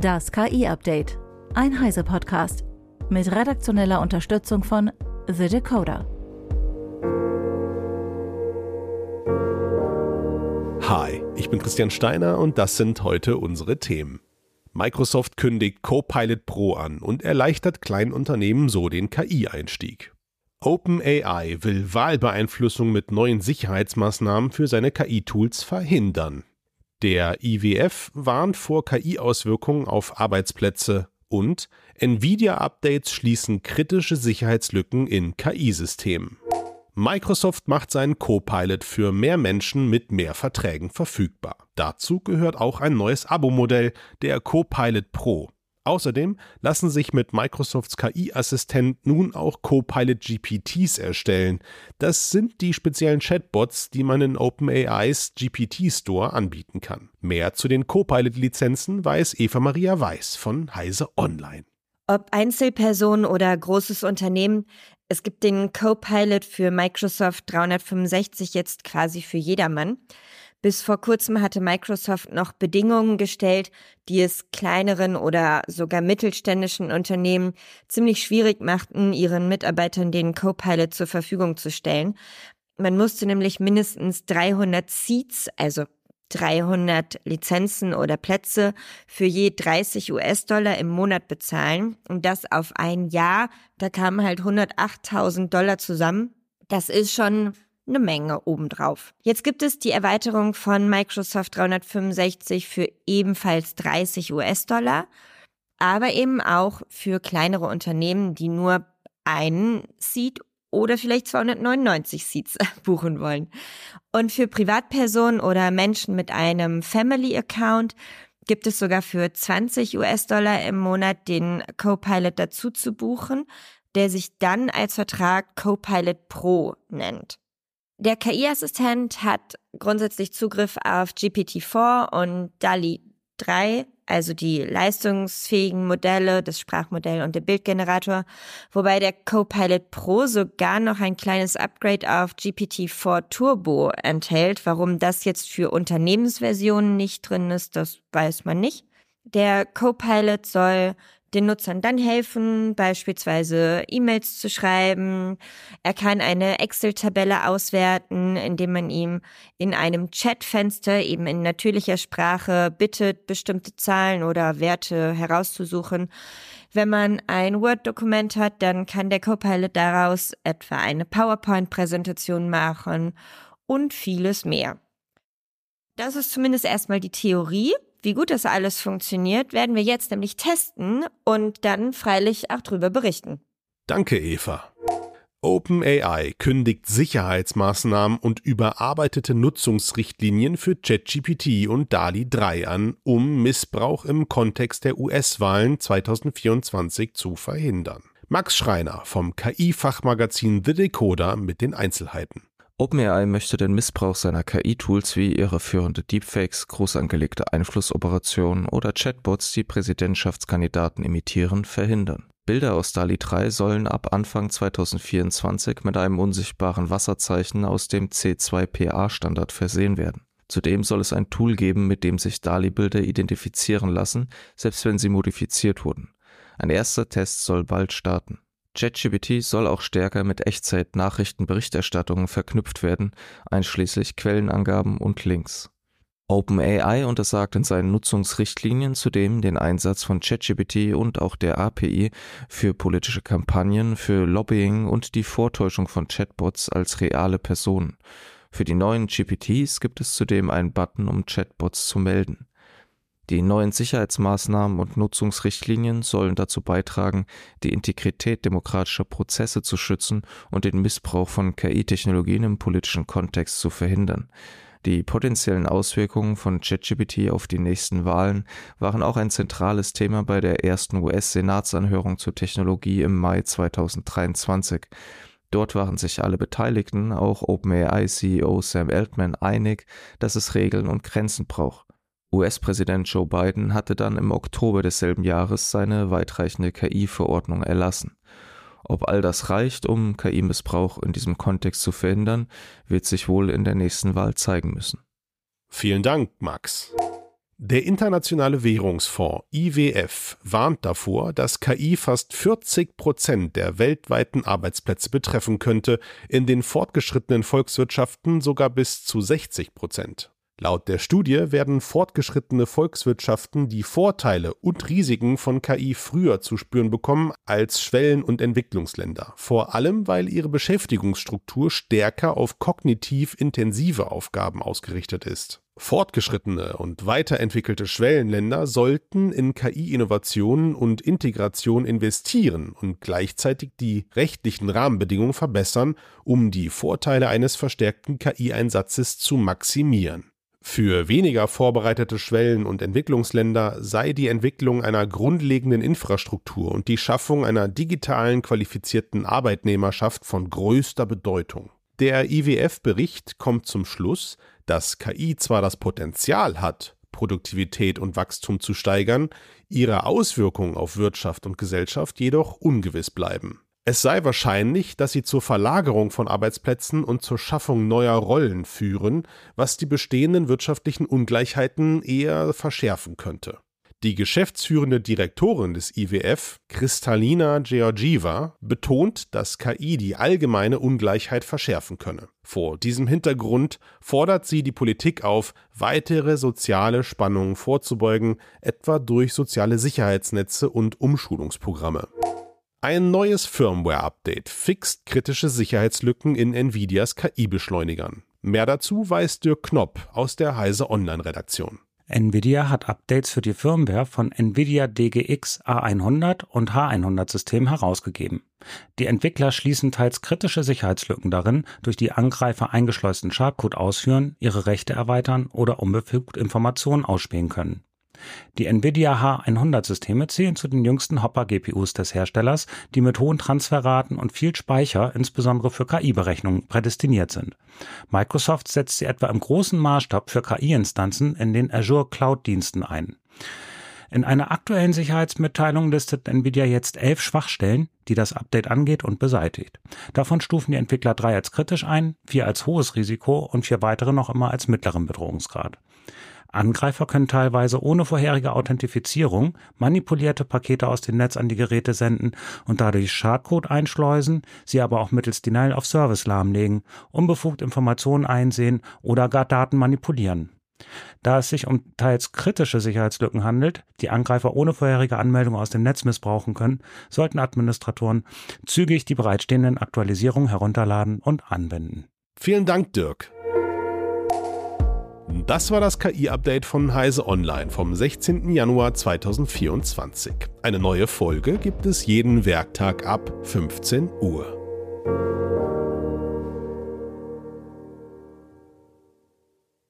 Das KI-Update. Ein Heise-Podcast. Mit redaktioneller Unterstützung von The Decoder. Hi, ich bin Christian Steiner und das sind heute unsere Themen. Microsoft kündigt Copilot Pro an und erleichtert kleinen Unternehmen so den KI-Einstieg. OpenAI will Wahlbeeinflussung mit neuen Sicherheitsmaßnahmen für seine KI-Tools verhindern. Der IWF warnt vor KI-Auswirkungen auf Arbeitsplätze und Nvidia-Updates schließen kritische Sicherheitslücken in KI-Systemen. Microsoft macht seinen Copilot für mehr Menschen mit mehr Verträgen verfügbar. Dazu gehört auch ein neues Abo-Modell, der Copilot Pro. Außerdem lassen sich mit Microsofts KI-Assistent nun auch Copilot GPTs erstellen. Das sind die speziellen Chatbots, die man in OpenAIs GPT Store anbieten kann. Mehr zu den Copilot-Lizenzen weiß Eva Maria Weiß von Heise Online. Ob Einzelperson oder großes Unternehmen, es gibt den Copilot für Microsoft 365 jetzt quasi für jedermann. Bis vor kurzem hatte Microsoft noch Bedingungen gestellt, die es kleineren oder sogar mittelständischen Unternehmen ziemlich schwierig machten, ihren Mitarbeitern den Copilot zur Verfügung zu stellen. Man musste nämlich mindestens 300 Seats, also 300 Lizenzen oder Plätze für je 30 US-Dollar im Monat bezahlen und das auf ein Jahr. Da kamen halt 108.000 Dollar zusammen. Das ist schon eine Menge obendrauf. Jetzt gibt es die Erweiterung von Microsoft 365 für ebenfalls 30 US-Dollar, aber eben auch für kleinere Unternehmen, die nur einen Seat oder vielleicht 299 Seats buchen wollen. Und für Privatpersonen oder Menschen mit einem Family Account gibt es sogar für 20 US-Dollar im Monat den Copilot dazu zu buchen, der sich dann als Vertrag Copilot Pro nennt. Der KI-Assistent hat grundsätzlich Zugriff auf GPT-4 und DALI 3, also die leistungsfähigen Modelle, das Sprachmodell und der Bildgenerator, wobei der Copilot Pro sogar noch ein kleines Upgrade auf GPT-4 Turbo enthält. Warum das jetzt für Unternehmensversionen nicht drin ist, das weiß man nicht. Der Copilot soll den Nutzern dann helfen, beispielsweise E-Mails zu schreiben. Er kann eine Excel-Tabelle auswerten, indem man ihm in einem Chatfenster eben in natürlicher Sprache bittet, bestimmte Zahlen oder Werte herauszusuchen. Wenn man ein Word-Dokument hat, dann kann der Copilot daraus etwa eine PowerPoint-Präsentation machen und vieles mehr. Das ist zumindest erstmal die Theorie. Wie gut das alles funktioniert, werden wir jetzt nämlich testen und dann freilich auch drüber berichten. Danke, Eva. OpenAI kündigt Sicherheitsmaßnahmen und überarbeitete Nutzungsrichtlinien für ChatGPT und DALI 3 an, um Missbrauch im Kontext der US-Wahlen 2024 zu verhindern. Max Schreiner vom KI-Fachmagazin The Decoder mit den Einzelheiten. OpenAI möchte den Missbrauch seiner KI-Tools wie irreführende Deepfakes, groß angelegte Einflussoperationen oder Chatbots, die Präsidentschaftskandidaten imitieren, verhindern. Bilder aus DALI 3 sollen ab Anfang 2024 mit einem unsichtbaren Wasserzeichen aus dem C2PA-Standard versehen werden. Zudem soll es ein Tool geben, mit dem sich DALI-Bilder identifizieren lassen, selbst wenn sie modifiziert wurden. Ein erster Test soll bald starten. ChatGPT soll auch stärker mit Echtzeit-Nachrichtenberichterstattungen verknüpft werden, einschließlich Quellenangaben und Links. OpenAI untersagt in seinen Nutzungsrichtlinien zudem den Einsatz von ChatGPT und auch der API für politische Kampagnen, für Lobbying und die Vortäuschung von Chatbots als reale Personen. Für die neuen GPTs gibt es zudem einen Button, um Chatbots zu melden. Die neuen Sicherheitsmaßnahmen und Nutzungsrichtlinien sollen dazu beitragen, die Integrität demokratischer Prozesse zu schützen und den Missbrauch von KI-Technologien im politischen Kontext zu verhindern. Die potenziellen Auswirkungen von ChatGPT auf die nächsten Wahlen waren auch ein zentrales Thema bei der ersten US-Senatsanhörung zur Technologie im Mai 2023. Dort waren sich alle Beteiligten, auch OpenAI-CEO Sam Altman, einig, dass es Regeln und Grenzen braucht. US-Präsident Joe Biden hatte dann im Oktober desselben Jahres seine weitreichende KI-Verordnung erlassen. Ob all das reicht, um KI-Missbrauch in diesem Kontext zu verhindern, wird sich wohl in der nächsten Wahl zeigen müssen. Vielen Dank, Max. Der Internationale Währungsfonds IWF warnt davor, dass KI fast 40 Prozent der weltweiten Arbeitsplätze betreffen könnte, in den fortgeschrittenen Volkswirtschaften sogar bis zu 60 Prozent. Laut der Studie werden fortgeschrittene Volkswirtschaften die Vorteile und Risiken von KI früher zu spüren bekommen als Schwellen- und Entwicklungsländer, vor allem weil ihre Beschäftigungsstruktur stärker auf kognitiv intensive Aufgaben ausgerichtet ist. Fortgeschrittene und weiterentwickelte Schwellenländer sollten in KI-Innovationen und Integration investieren und gleichzeitig die rechtlichen Rahmenbedingungen verbessern, um die Vorteile eines verstärkten KI-Einsatzes zu maximieren. Für weniger vorbereitete Schwellen- und Entwicklungsländer sei die Entwicklung einer grundlegenden Infrastruktur und die Schaffung einer digitalen qualifizierten Arbeitnehmerschaft von größter Bedeutung. Der IWF-Bericht kommt zum Schluss, dass KI zwar das Potenzial hat, Produktivität und Wachstum zu steigern, ihre Auswirkungen auf Wirtschaft und Gesellschaft jedoch ungewiss bleiben. Es sei wahrscheinlich, dass sie zur Verlagerung von Arbeitsplätzen und zur Schaffung neuer Rollen führen, was die bestehenden wirtschaftlichen Ungleichheiten eher verschärfen könnte. Die geschäftsführende Direktorin des IWF, Kristalina Georgieva, betont, dass KI die allgemeine Ungleichheit verschärfen könne. Vor diesem Hintergrund fordert sie die Politik auf, weitere soziale Spannungen vorzubeugen, etwa durch soziale Sicherheitsnetze und Umschulungsprogramme. Ein neues Firmware-Update fixt kritische Sicherheitslücken in Nvidias KI-Beschleunigern. Mehr dazu weiß Dirk Knopp aus der Heise Online-Redaktion. Nvidia hat Updates für die Firmware von Nvidia DGX A100 und H100 Systemen herausgegeben. Die Entwickler schließen teils kritische Sicherheitslücken darin, durch die Angreifer eingeschleusten Schadcode ausführen, ihre Rechte erweitern oder unbefugt Informationen ausspähen können. Die Nvidia H100-Systeme zählen zu den jüngsten Hopper-GPUs des Herstellers, die mit hohen Transferraten und viel Speicher, insbesondere für KI-Berechnungen, prädestiniert sind. Microsoft setzt sie etwa im großen Maßstab für KI-Instanzen in den Azure Cloud-Diensten ein. In einer aktuellen Sicherheitsmitteilung listet Nvidia jetzt elf Schwachstellen, die das Update angeht und beseitigt. Davon stufen die Entwickler drei als kritisch ein, vier als hohes Risiko und vier weitere noch immer als mittleren Bedrohungsgrad. Angreifer können teilweise ohne vorherige Authentifizierung manipulierte Pakete aus dem Netz an die Geräte senden und dadurch Schadcode einschleusen, sie aber auch mittels Denial of Service lahmlegen, unbefugt Informationen einsehen oder gar Daten manipulieren. Da es sich um teils kritische Sicherheitslücken handelt, die Angreifer ohne vorherige Anmeldung aus dem Netz missbrauchen können, sollten Administratoren zügig die bereitstehenden Aktualisierungen herunterladen und anwenden. Vielen Dank, Dirk. Das war das KI-Update von Heise Online vom 16. Januar 2024. Eine neue Folge gibt es jeden Werktag ab 15 Uhr.